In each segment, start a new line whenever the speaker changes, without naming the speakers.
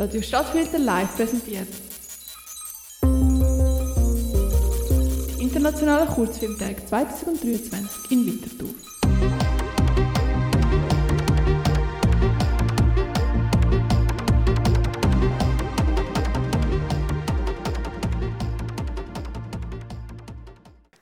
Radio Stadtfilter live präsentiert. Die internationale Kurzfilmtag 2023 in Winterthur.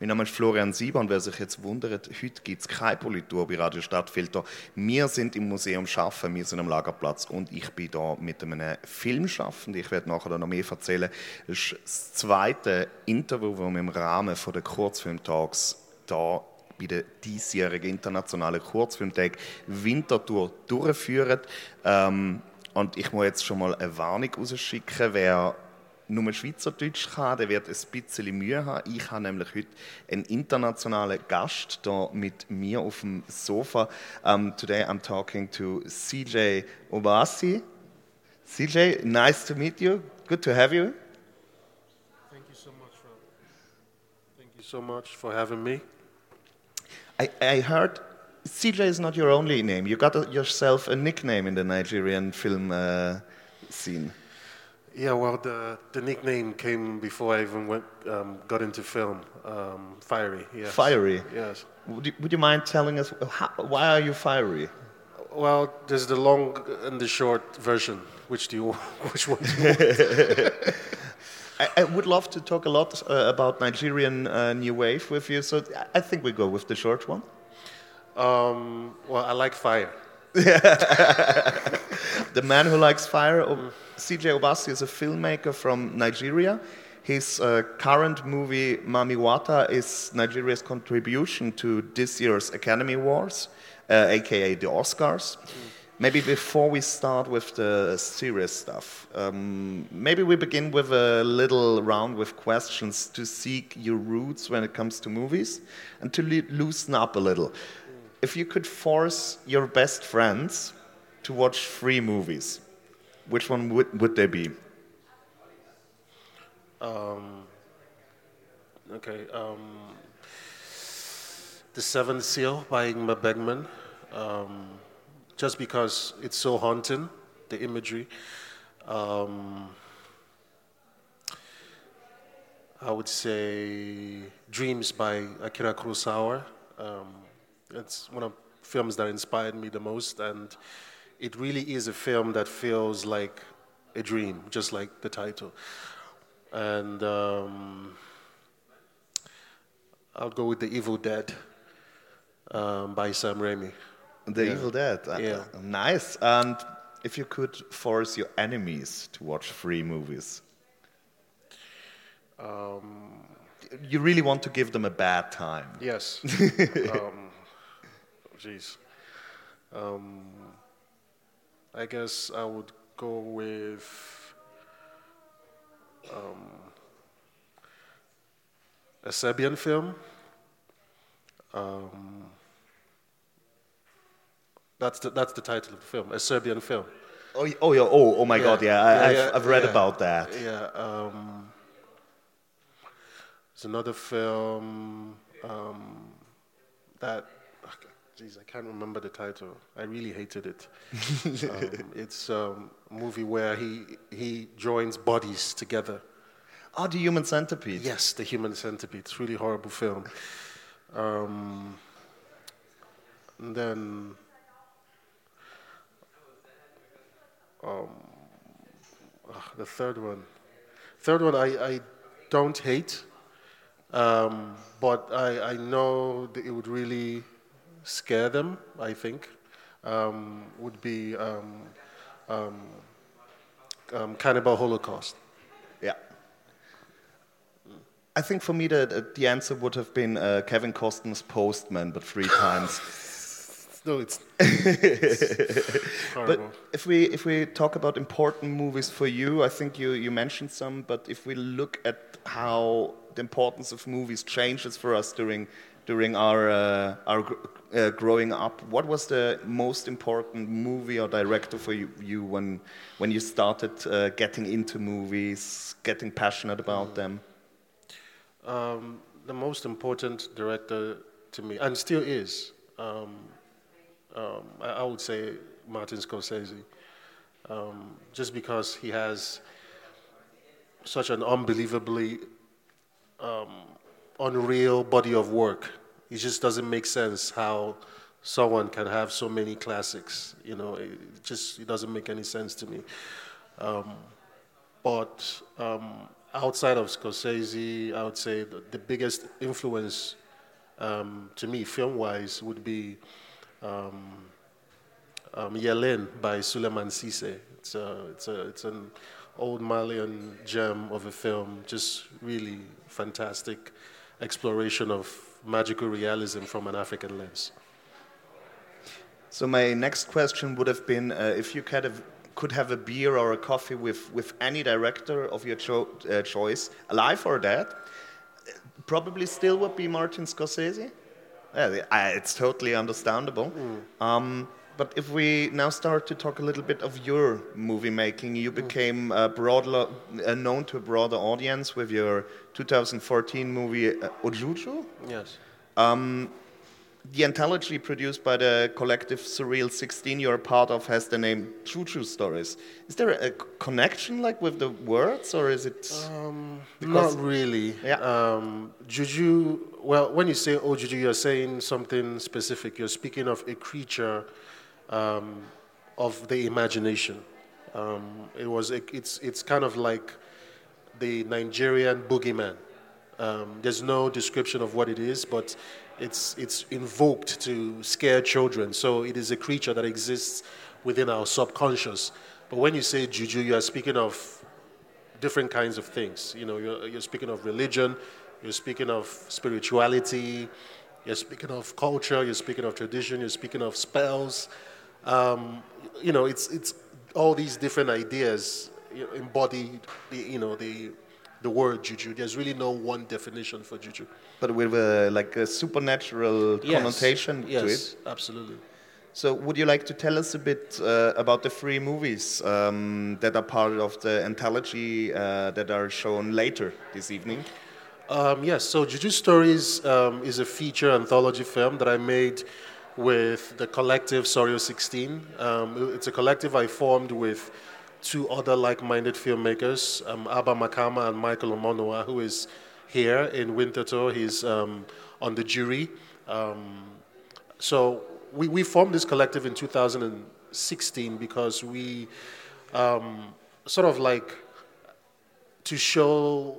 Mein Name ist Florian Sieber und wer sich jetzt wundert, heute gibt es keine Politur bei Radio Stadtfilter. Wir sind im Museum Schaffen, wir sind am Lagerplatz und ich bin da mit einem Filmschaffenden. Ich werde nachher noch mehr erzählen. Das ist das zweite Interview, das wir im Rahmen der Kurzfilmtags da bei der diesjährigen internationalen Kurzfilmtag Winterthur durchführen. Ähm, und ich muss jetzt schon mal eine Warnung rausschicken, wer nur Schweizerdeutsch kann, der wird ein bisschen Mühe haben. Ich habe nämlich heute einen internationalen Gast da mit mir auf dem Sofa. Um, today I'm talking to CJ Obasi. CJ, nice to meet you. Good to have you.
Thank you so much for thank you so much for having me.
I, I heard CJ is not your only name. You got a, yourself a nickname in the Nigerian film uh, scene.
Yeah, well, the, the nickname came before I even went, um, got into film. Um, fiery, yes.
Fiery.
Yes.
Would you, would you mind telling us how, why are you fiery?
Well, there's the long and the short version. Which do you which one? Do you want?
I, I would love to talk a lot uh, about Nigerian uh, new wave with you, so I think we go with the short one.
um, well, I like fire.
The man who likes fire, O- CJ Obasi, is a filmmaker from Nigeria. His uh, current movie, Mami Wata, is Nigeria's contribution to this year's Academy Awards, uh, aka the Oscars. Maybe before we start with the serious stuff, um, maybe we begin with a little round with questions to seek your roots when it comes to movies and to loosen up a little. If you could force your best friends to watch three movies, which one would, would they be?
Um, okay. Um, the Seventh Seal by Ingmar Bergman. Um, just because it's so haunting, the imagery. Um, I would say Dreams by Akira Kurosawa. Um, it's one of the films that inspired me the most, and it really is a film that feels like a dream, just like the title. And um, I'll go with The Evil Dead um, by Sam Raimi.
The
Yeah.
Evil Dead. Uh,
Yeah.
Nice. And if you could force your enemies to watch three movies,
Um,
you really want to give them a bad time.
yes. um, jeez. Um, I guess I would go with um, a Serbian film. Um, that's the, that's the title of the film, a Serbian film.
Oh, oh, yeah, oh, oh my God, yeah, I,
Yeah,
I've,
yeah,
I've read
yeah.
about that.
Yeah. Um, there's another film um, that, jeez, I can't remember the title. I really hated it. um, it's um, a movie where he he joins bodies together.
Oh, the Human Centipede.
Yes, The Human Centipede. It's a really horrible film. Um, and then. Um, ah, the third one. Third one, I, I don't hate, um, but I, I know that it would really scare them, I think. Um, would be um, um, um, Cannibal Holocaust.
Yeah. I think for me the, the, answer would have been uh, Kevin Costner's Postman, but three times.
No, it's
But
horrible.
if we if we talk about important movies for you, I think you you mentioned some. But if we look at how the importance of movies changes for us during during our uh, our uh, growing up, what was the most important movie or director for you, you when when you started uh, getting into movies, getting passionate about them?
Um, the most important director to me, and still is, um, um, I, I would say Martin Scorsese. um, just because he has such an unbelievably um, unreal body of work. It just doesn't make sense how someone can have so many classics. You know, it just it doesn't make any sense to me. Um, but um, outside of Scorsese, I would say the, the biggest influence um, to me, film-wise, would be um, um, Yeelen by Souleymane Cissé. It's a, it's a, it's an old Malian gem of a film, just really fantastic exploration of magical realism from an African lens.
So my next question would have been uh, if you could have, could have a beer or a coffee with, with any director of your cho uh, choice, alive or dead, probably still would be Martin Scorsese. Yeah, it's totally understandable. Mm. Um, but if we now start to talk a little bit of your movie making, you became uh, broader, uh, known to a broader audience with your 2014 movie uh, Ojuju.
Yes.
Um, the anthology produced by the collective Surreal 16 you're a part of has the name Juju Stories. Is there a connection like with the words or is it?
Um, not really. Yeah. Um, Juju, well, when you say oh Juju, you're saying something specific. You're speaking of a creature um, of the imagination. Um, it was, a, it's, it's kind of like the Nigerian boogeyman. Um, there's no description of what it is, but it's, it's invoked to scare children. So it is a creature that exists within our subconscious. But when you say juju, you are speaking of different kinds of things. You know, you're, you're speaking of religion, you're speaking of spirituality, you're speaking of culture, you're speaking of tradition, you're speaking of spells. Um, you know, it's, it's all these different ideas embody the, you know, the, the word juju. There's really no one definition for juju.
But with a, like a supernatural yes. connotation
yes,
to it?
Yes, absolutely.
So, would you like to tell us a bit uh, about the three movies um, that are part of the anthology uh, that are shown later this evening?
Um, yes, so Juju Stories um, is a feature anthology film that I made with the collective Surreal 16. Um, it's a collective I formed with two other like-minded filmmakers, um, Abba Makama and Michael Omonua, who is here in Winterthur. He's um, on the jury. Um, so we, we formed this collective in 2016 because we um, sort of like to show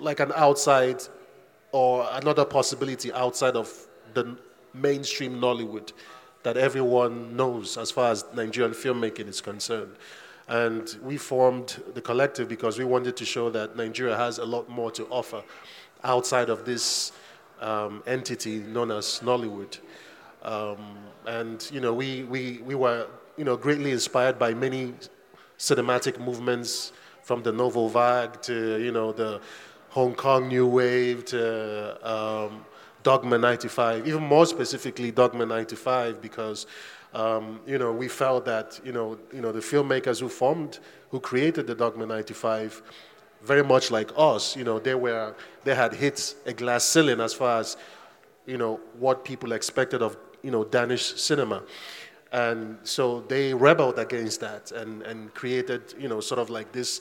like an outside or another possibility outside of the mainstream Nollywood that everyone knows as far as Nigerian filmmaking is concerned. And we formed the collective because we wanted to show that Nigeria has a lot more to offer outside of this um, entity known as Nollywood. Um, and, you know, we, we, we were, you know, greatly inspired by many cinematic movements from the Nouvelle Vague to, you know, the Hong Kong New Wave to um, Dogma 95, even more specifically Dogma 95, because um, you know we felt that you know you know the filmmakers who formed, who created the Dogma 95, very much like us, you know they were they had hit a glass ceiling as far as you know what people expected of you know Danish cinema. And so they rebelled against that and, and created, you know, sort of like this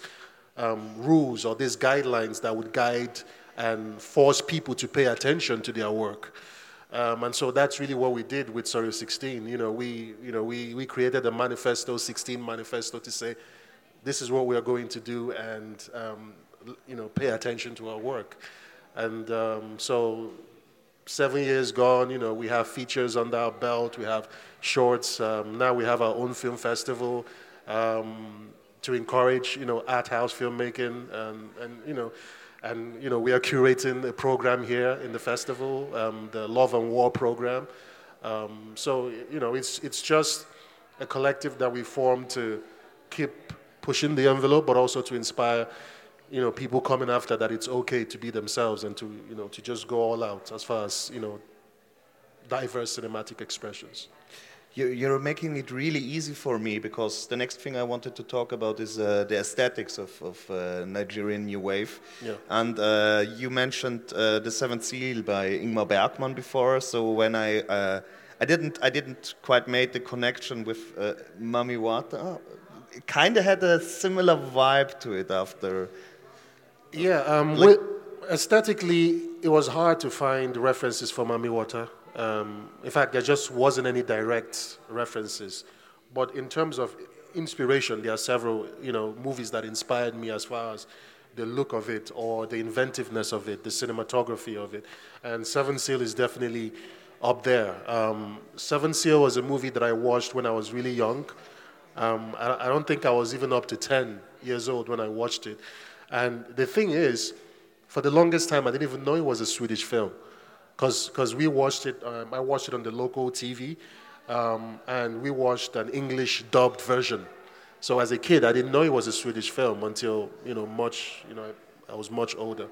um, rules or these guidelines that would guide and force people to pay attention to their work. Um, and so that's really what we did with Surreal 16. You know, we, you know, we, we created a manifesto, 16 manifesto, to say this is what we are going to do and, um, you know, pay attention to our work. And um, so seven years gone, you know, we have features under our belt, we have shorts. Um, now we have our own film festival um, to encourage, you know, art house filmmaking and, and you know, and you know, we are curating a program here in the festival, um, the Love and War program. Um, so you know, it's it's just a collective that we formed to keep pushing the envelope, but also to inspire, you know, people coming after that it's okay to be themselves and to you know to just go all out as far as you know diverse cinematic expressions
you're making it really easy for me because the next thing I wanted to talk about is uh, the aesthetics of, of uh, Nigerian New Wave.
Yeah.
And uh, you mentioned uh, The Seventh Seal by Ingmar Bergman before. So when I, uh, I didn't I didn't quite make the connection with uh, Mami Wata. It kind of had a similar vibe to it after.
Yeah, um,
Like-
aesthetically, it was hard to find references for Mami Wata. Um, in fact, there just wasn't any direct references. But in terms of inspiration, there are several, you know, movies that inspired me as far as the look of it or the inventiveness of it, the cinematography of it. And Seven Seal is definitely up there. Um, Seven Seal was a movie that I watched when I was really young. Um, I, I don't think I was even up to 10 years old when I watched it. And the thing is, for the longest time, I didn't even know it was a Swedish film. Because we watched it, um, I watched it on the local TV, um, and we watched an English dubbed version. So as a kid, I didn't know it was a Swedish film until, you know, much, you know, I was much older.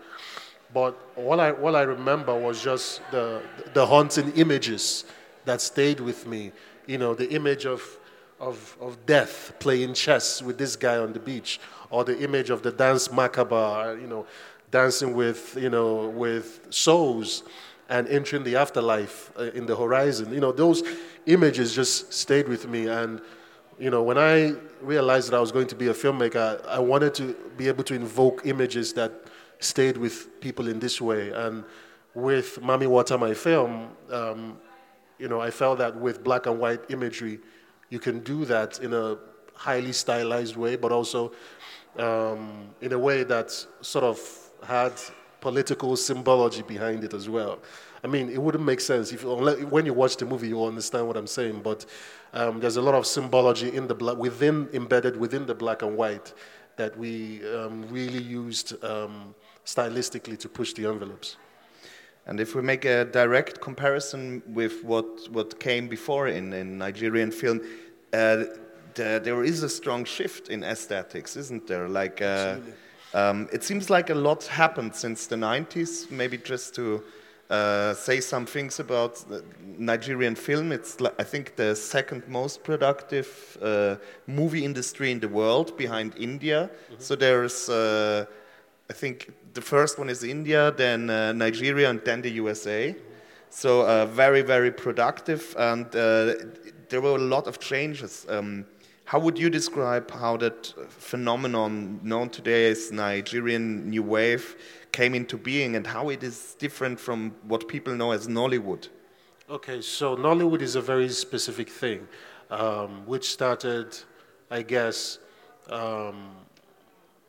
But all I, all I remember was just the, the haunting images that stayed with me. You know, the image of, of, of death playing chess with this guy on the beach, or the image of the danse macabre, you know, dancing with, you know, with souls and entering the afterlife uh, in the horizon. You know, those images just stayed with me. And, you know, when I realized that I was going to be a filmmaker, I wanted to be able to invoke images that stayed with people in this way. And with Mami Wata, my film, um, you know, I felt that with black and white imagery, you can do that in a highly stylized way, but also um, in a way that sort of had political symbology behind it as well. I mean, it wouldn't make sense if unless, when you watch the movie, you will understand what I'm saying. But um, there's a lot of symbology in the black, within embedded within the black and white that we um, really used um, stylistically to push the envelopes.
And if we make a direct comparison with what, what came before in, in Nigerian film, uh, the, there is a strong shift in aesthetics, isn't there? Like, uh, um, it seems like a lot happened since the 90s. Maybe just to uh, say some things about Nigerian film, it's I think the second most productive uh, movie industry in the world behind India. So there's. Uh, I think the first one is India, then uh, Nigeria, and then the USA. So uh, very, very productive, and uh, there were a lot of changes. Um, how would you describe how that phenomenon known today as Nigerian New Wave came into being, and how it is different from what people know as Nollywood?
Okay, so Nollywood is a very specific thing, um, which started, I guess, um,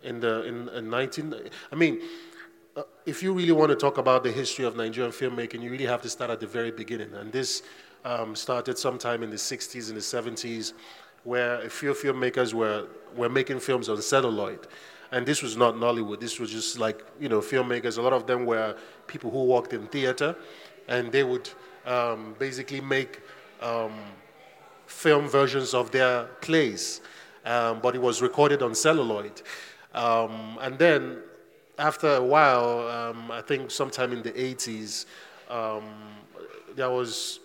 in the in, in 19. I mean, uh, if you really want to talk about the history of Nigerian filmmaking, you really have to start at the very beginning. And this um, started sometime in the 60s and the 70s, where a few filmmakers were were making films on celluloid. And this was not Nollywood. This was just like you know filmmakers. A lot of them were people who worked in theater, and they would um, basically make um, film versions of their plays, um, but it was recorded on celluloid. Um, and then after a while, um, I think sometime in the 80s, um, there was,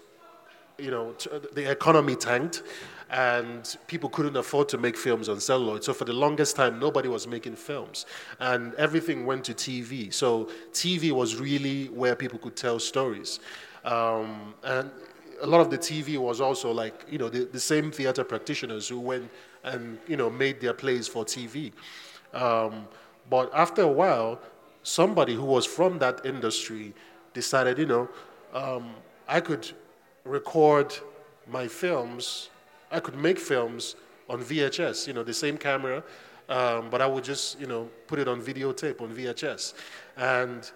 you know, the economy tanked and people couldn't afford to make films on celluloid. So for the longest time, nobody was making films. And everything went to TV. So TV was really where people could tell stories. Um, and a lot of the TV was also like, you know, the, the same theater practitioners who went and, you know, made their plays for TV. Um, but after a while, somebody who was from that industry decided, you know, um, I could record my films, I could make films on VHS, you know, the same camera, um, but I would just, you know, put it on videotape on VHS. And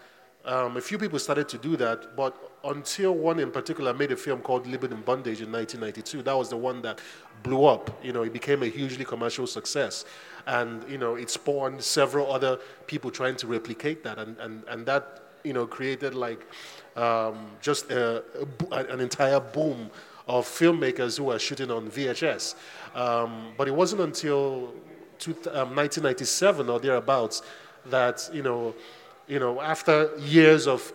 um, a few people started to do that, but until one in particular made a film called Living in Bondage in 1992, that was the one that blew up. You know, it became a hugely commercial success. And, you know, it spawned several other people trying to replicate that. And, and, and that, you know, created like um, just a, a an entire boom of filmmakers who were shooting on VHS. Um, but it wasn't until two, um, 1997 or thereabouts that, you know, you know, after years of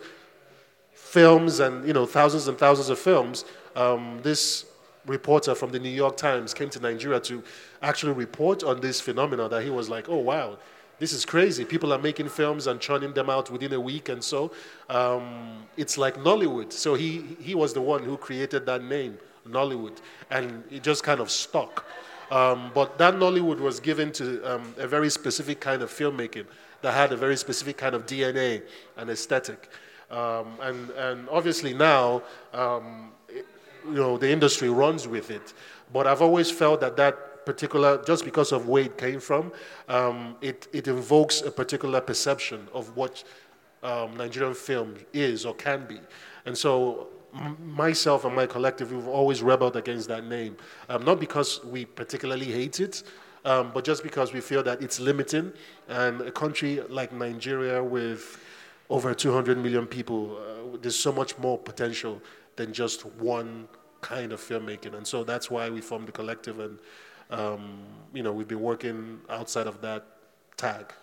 films and you know thousands and thousands of films, um, this reporter from the New York Times came to Nigeria to actually report on this phenomenon. That he was like, "Oh wow, this is crazy. People are making films and churning them out within a week, and so um, it's like Nollywood. So he he was the one who created that name, Nollywood, and it just kind of stuck. Um, but that Nollywood was given to um, a very specific kind of filmmaking that had a very specific kind of DNA and aesthetic. Um, and, and obviously now, um, it, you know, the industry runs with it. But I've always felt that that particular, just because of where it came from, um, it, it invokes a particular perception of what um, Nigerian film is or can be. And so myself and my collective, we've always rebelled against that name. Um, not because we particularly hate it, um, but just because we feel that it's limiting. And a country like Nigeria with over 200 million people, uh, there's so much more potential than just one kind of filmmaking. And so that's why we formed the collective. And, um, you know, we've been working outside of that tag.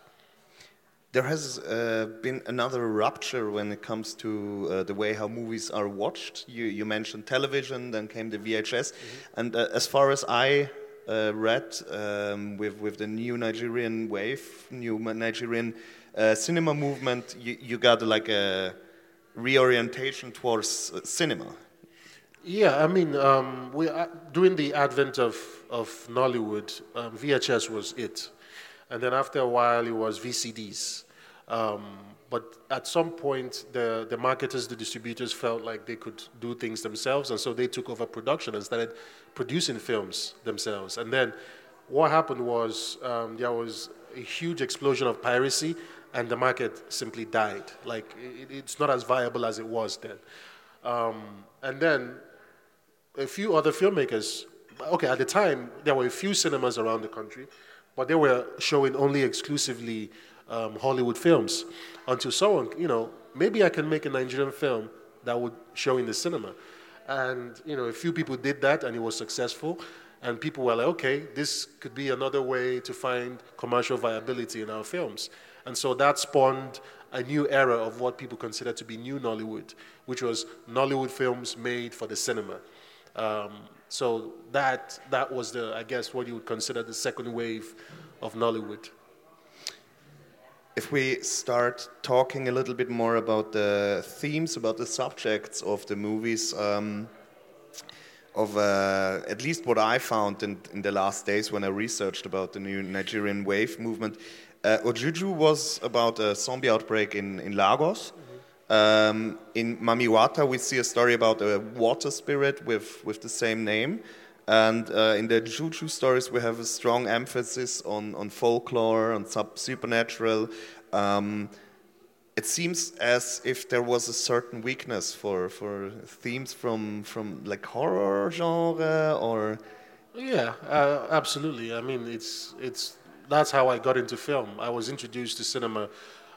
There has uh, been another rupture when it comes to uh, the way how movies are watched. You, you mentioned television, then came the VHS. Mm -hmm. And uh, as far as I uh, read, um, with, with the new Nigerian wave, new Nigerian uh, cinema movement, you, you got like a reorientation towards uh, cinema.
Yeah, I mean, um, we, during the advent of, of Nollywood, um, VHS was it. And then after a while, it was VCDs. Um, but at some point, the, the marketers, the distributors felt like they could do things themselves, and so they took over production and started producing films themselves. And then what happened was um, there was a huge explosion of piracy, and the market simply died. Like, it, it's not as viable as it was then. Um, and then a few other filmmakers, okay, at the time, there were a few cinemas around the country, but they were showing only exclusively um, Hollywood films until someone, you know, maybe I can make a Nigerian film that would show in the cinema. And, you know, a few people did that and it was successful. And people were like, okay, this could be another way to find commercial viability in our films. And so that spawned a new era of what people consider to be new Nollywood, which was Nollywood films made for the cinema. Um, so that, that was the, I guess, what you would consider the second wave of Nollywood
if we start talking a little bit more about the themes, about the subjects of the movies, um, of uh, at least what I found in, in, the last days when I researched about the new Nigerian wave movement, uh, Ojuju was about a zombie outbreak in, in Lagos. Um, in Mami Wata, we see a story about a water spirit with, with the same name. And uh, in the Juju stories, we have a strong emphasis on, on folklore, on sub- supernatural. Um, it seems as if there was a certain weakness for, for themes from, from like horror genre or.
Yeah, uh, absolutely. I mean, it's, it's, that's how I got into film. I was introduced to cinema,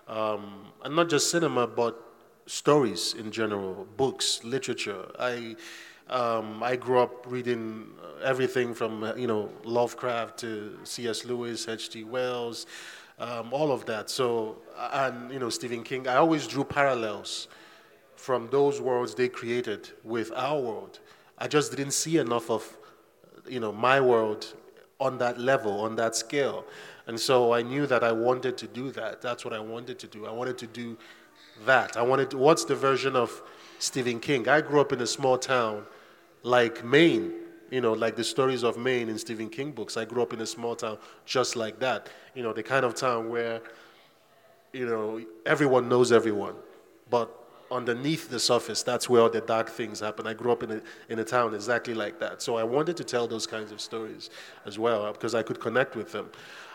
um, and not just cinema, but stories in general, books, literature. I, um, I grew up reading everything from you know Lovecraft to C.S. Lewis, H.G. Wells, um, all of that. So and you know Stephen King. I always drew parallels from those worlds they created with our world. I just didn't see enough of you know my world on that level, on that scale. And so I knew that I wanted to do that. That's what I wanted to do. I wanted to do that. I wanted to, what's the version of Stephen King? I grew up in a small town like Maine, you know, like the stories of Maine in Stephen King books. I grew up in a small town just like that, you know, the kind of town where, you know, everyone knows everyone, but underneath the surface, that's where all the dark things happen. I grew up in a, in a town exactly like that. So I wanted to tell those kinds of stories as well because I could connect with them.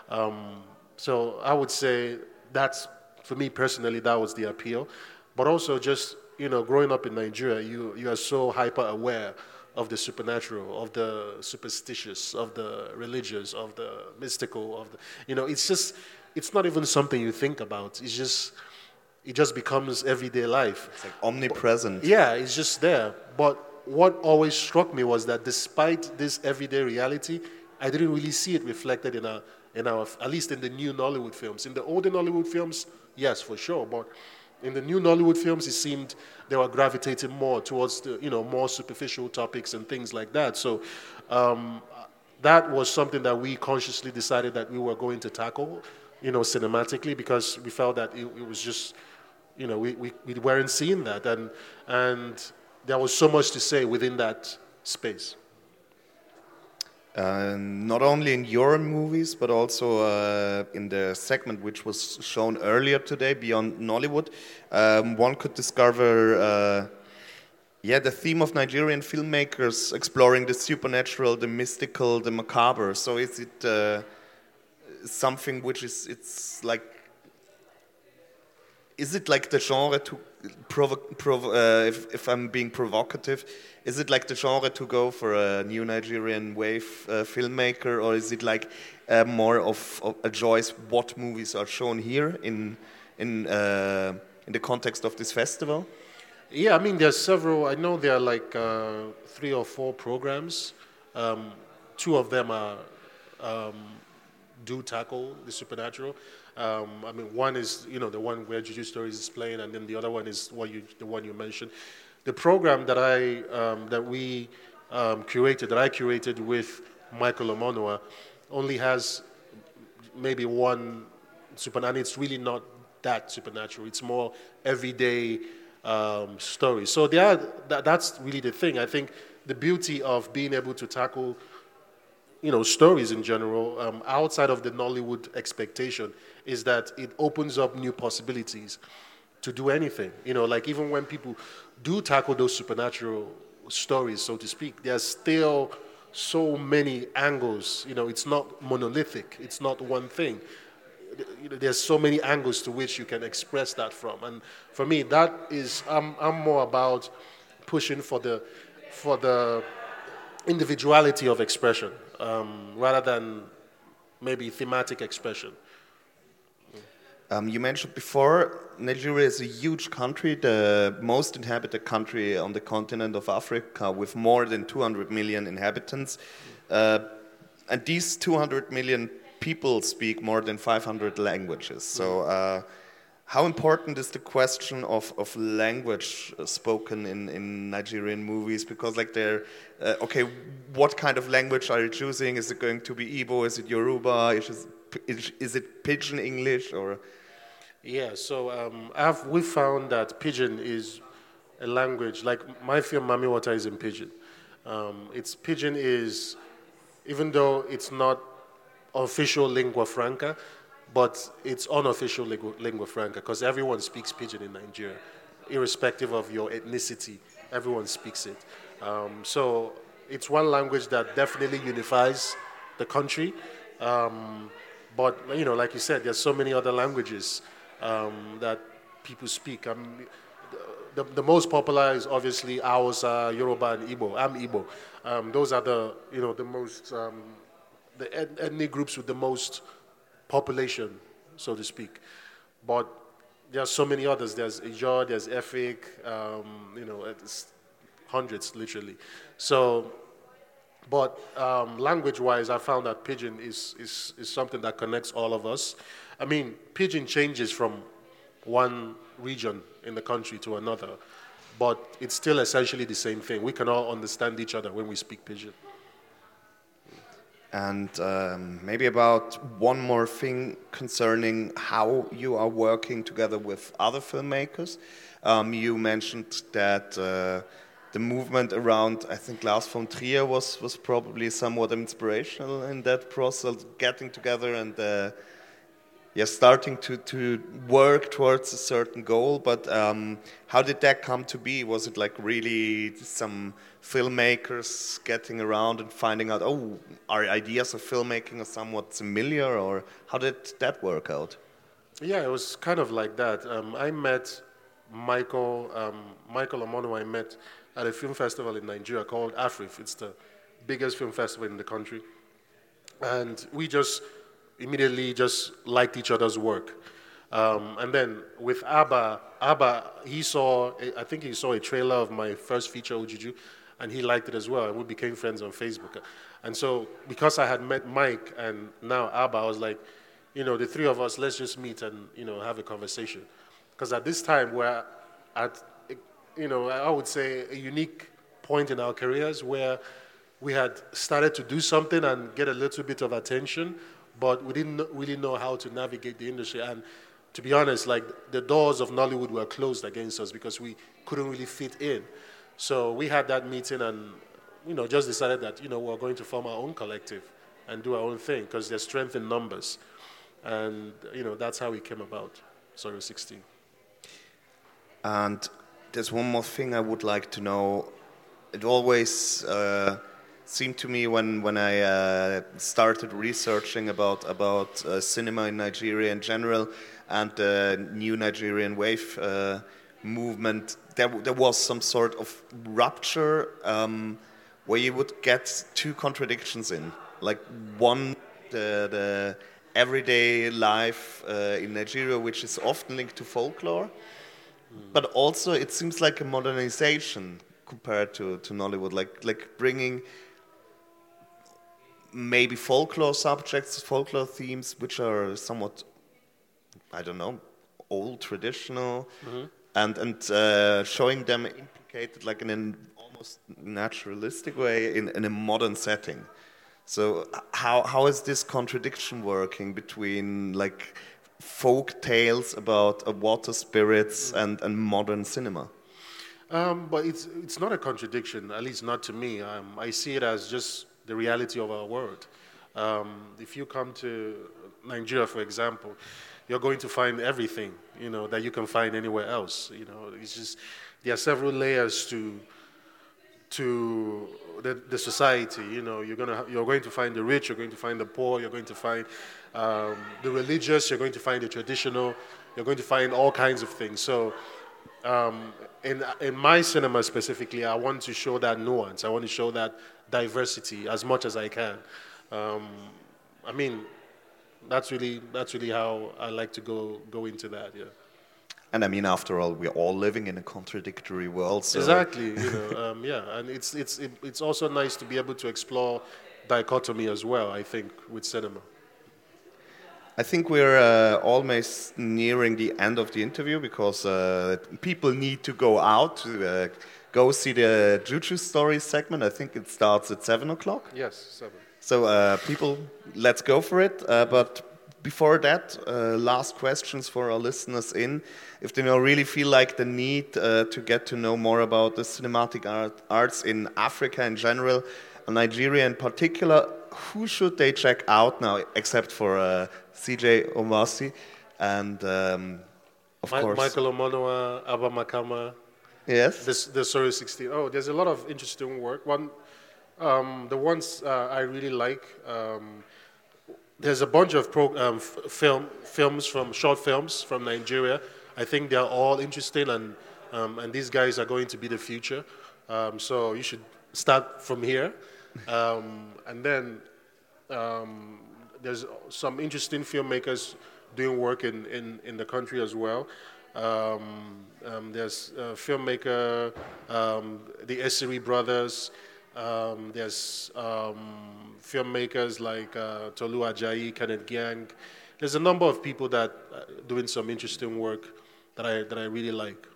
Um, so I would say that's, for me personally, that was the appeal. But also just, you know, growing up in Nigeria, you, you are so hyper aware of the supernatural, of the superstitious, of the religious, of the mystical, of the, you know, it's just, it's not even something you think about. It's just, it just becomes everyday life.
It's like omnipresent.
But, yeah, it's just there. But what always struck me was that despite this everyday reality, I didn't really see it reflected in our, in our, at least in the new Nollywood films. In the older Nollywood films, yes, for sure, but in the new Nollywood films, it seemed they were gravitating more towards the, you know, more superficial topics and things like that. So um, that was something that we consciously decided that we were going to tackle you know, cinematically because we felt that it, it was just, you know, we, we, we weren't seeing that. And, and there was so much to say within that space.
Uh, not only in your movies, but also uh, in the segment which was shown earlier today, Beyond Nollywood, um, one could discover, uh, yeah, the theme of Nigerian filmmakers exploring the supernatural, the mystical, the macabre. So is it uh, something which is it's like, is it like the genre to provo provo uh, if, if I'm being provocative? is it like the genre to go for a new Nigerian wave uh, filmmaker, or is it like uh, more of, of, a choice what movies are shown here in in uh, in the context of this festival?
Yeah, I mean, there's several. I know there are like uh, three or four programs. Um, two of them are um, do tackle the supernatural. Um, I mean, one is you know the one where Juju Stories is playing, and then the other one is what you the one you mentioned the program that I um, that we um, curated, that I curated with Michael Omonua, only has maybe one supernatural. It's really not that supernatural. It's more everyday um, stories. So are, that, that's really the thing. I think the beauty of being able to tackle, you know, stories in general um, outside of the Nollywood expectation is that it opens up new possibilities to do anything. You know, like even when people do tackle those supernatural stories, so to speak, there's still so many angles. You know, it's not monolithic, it's not one thing. You know, there's so many angles to which you can express that from. And for me, that is, I'm, I'm more about pushing for the, for the individuality of expression um, rather than maybe thematic expression.
Um, you mentioned before, Nigeria is a huge country, the most inhabited country on the continent of Africa, with more than 200 million inhabitants. Uh, and these 200 million people speak more than 500 languages. So, uh, how important is the question of, of language spoken in, in Nigerian movies? Because, like, they're uh, okay, what kind of language are you choosing? Is it going to be Igbo? Is it Yoruba? Is it, is, is it Pidgin English? Or
yeah, so um, I've, we found that Pidgin is a language, like my film Mami Wata is in Pidgin. Um, it's Pidgin is, even though it's not official lingua franca, but it's unofficial lingua, lingua franca because everyone speaks Pidgin in Nigeria, irrespective of your ethnicity. Everyone speaks it. Um, so it's one language that definitely unifies the country. Um, but you know, like you said, there's so many other languages um, that people speak. Um, the, the most popular is obviously Hausa, Yoruba, and Igbo. I'm Igbo. Um, those are the you know the most um, the ethnic groups with the most population, so to speak. But there are so many others. There's Ijaw, there's Efik, um, you know, hundreds literally. So, but um, language-wise, I found that Pidgin is, is, is something that connects all of us. I mean, Pidgin changes from one region in the country to another, but it's still essentially the same thing. We can all understand each other when we speak Pidgin.
And um, maybe about one more thing concerning how you are working together with other filmmakers. Um, you mentioned that uh, the movement around, I think Lars von Trier was, was probably somewhat inspirational in that process, getting together and uh, yeah, starting to, to work towards a certain goal. But um, how did that come to be? Was it like really some filmmakers getting around and finding out, oh, our ideas of filmmaking are somewhat similar, or how did that work out?
Yeah, it was kind of like that. Um, I met Michael, um, Michael Omonua, I met at a film festival in Nigeria called AFRIFF. It's the biggest film festival in the country. And we just immediately just liked each other's work. Um, and then with Abba, Abba, he saw, I think he saw a trailer of my first feature, Ojuju, and he liked it as well, and we became friends on Facebook. And so, because I had met Mike and now Abba, I was like, you know, the three of us, let's just meet and, you know, have a conversation. Because at this time, we're at, you know, I would say a unique point in our careers where we had started to do something and get a little bit of attention, but we didn't really know how to navigate the industry. And to be honest, like the doors of Nollywood were closed against us because we couldn't really fit in. So we had that meeting and, you know, just decided that, you know, we're going to form our own collective and do our own thing because there's strength in numbers. And, you know, that's how it came about, Surreal 16.
And there's one more thing I would like to know. It always uh, seemed to me when, when I uh, started researching about, about uh, cinema in Nigeria in general and the new Nigerian wave uh, movement, there, there was some sort of rupture um, where you would get two contradictions in. Like one, the, the everyday life uh, in Nigeria, which is often linked to folklore, but also it seems like a modernization compared to, to Nollywood, like like bringing maybe folklore subjects, folklore themes, which are somewhat, I don't know, old, traditional, and and uh, showing them implicated like in an almost naturalistic way in, in a modern setting. So how how is this contradiction working between like folk tales about water spirits and, and modern cinema?
Um, but it's, it's not a contradiction, at least not to me. Um, I see it as just the reality of our world. Um, if you come to Nigeria, for example, you're going to find everything, you know, that you can find anywhere else. You know, it's just there are several layers to to the, the society. You know, you're gonna you're going to find the rich, you're going to find the poor, you're going to find um, the religious, you're going to find the traditional, you're going to find all kinds of things. So, um, in in my cinema specifically, I want to show that nuance. I want to show that diversity as much as I can. Um, I mean, that's really that's really how I like to go go into that. Yeah.
And I mean, after all, we're all living in a contradictory world. So
Exactly. You know, um, yeah, and it's it's it, it's also nice to be able to explore dichotomy as well. I think with cinema.
I think we're uh, almost nearing the end of the interview because uh, people need to go out to uh, go see the Juju Stories segment. I think it starts at 7 o'clock.
Yes, seven.
So, uh, people, let's go for it. Uh, but before that, uh, last questions for our listeners in. If they now really feel like the need uh, to get to know more about the cinematic art, arts in Africa in general, and Nigeria in particular, who should they check out now, except for uh, CJ Obasi and, um, of course,
Michael Omonua, Abba Makama,
yes,
this the Surreal 16. Oh, there's a lot of interesting work. One, um, the ones uh, I really like. Um, there's a bunch of pro, um, f- film films from short films from Nigeria. I think they're all interesting, and um, and these guys are going to be the future. Um, so you should start from here, um, and then um, there's some interesting filmmakers doing work in, in, in the country as well. Um, um, there's a filmmaker, um, the Esiri brothers. Um, there's um, filmmakers like uh, Tolu Ajayi, Kenneth Gyang. There's a number of people that are doing some interesting work that I, that I really like.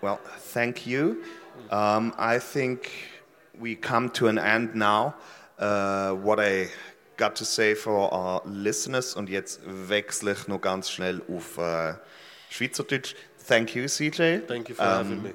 Well, thank you. I think we come to an end now. Uh, what I got to say for our listeners, und jetzt wechsle ich noch ganz schnell auf äh, Schweizerdeutsch. Thank you, CJ.
Thank you for having me.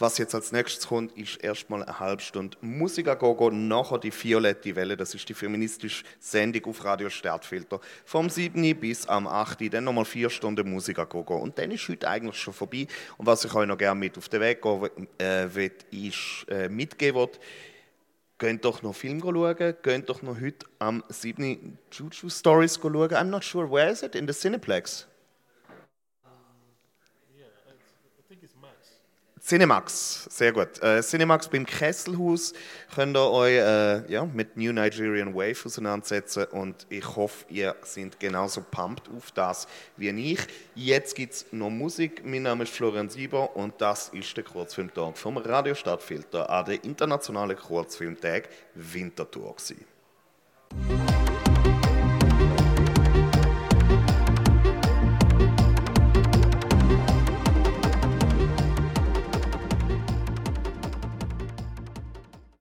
Was jetzt als nächstes kommt, ist erstmal eine halbe Stunde Musikagogo, nachher die Violette Welle, das ist die feministische Sendung auf Radio Stadtfilter. Vom 7. bis am 8. dann nochmal vier Stunden Musikagogo. Und dann ist heute eigentlich schon vorbei. Und was ich euch noch gerne mit auf den Weg gehen äh, will, ist äh, mitgeben will, Geht doch noch Film schauen, geht doch noch heute am 7. Juju Stories schauen. I'm not sure, where is it? In the Cineplex? Cinemax, sehr gut. Äh, Cinemax beim Kesselhaus könnt ihr euch äh, ja, mit New Nigerian Wave auseinandersetzen und ich hoffe, ihr seid genauso pumped auf das wie ich. Jetzt gibt es noch Musik. Mein Name ist Florian Sieber und das ist der Kurzfilmtag vom Radio Stadtfilter an der internationalen Kurzfilmtag Winterthur. Gewesen.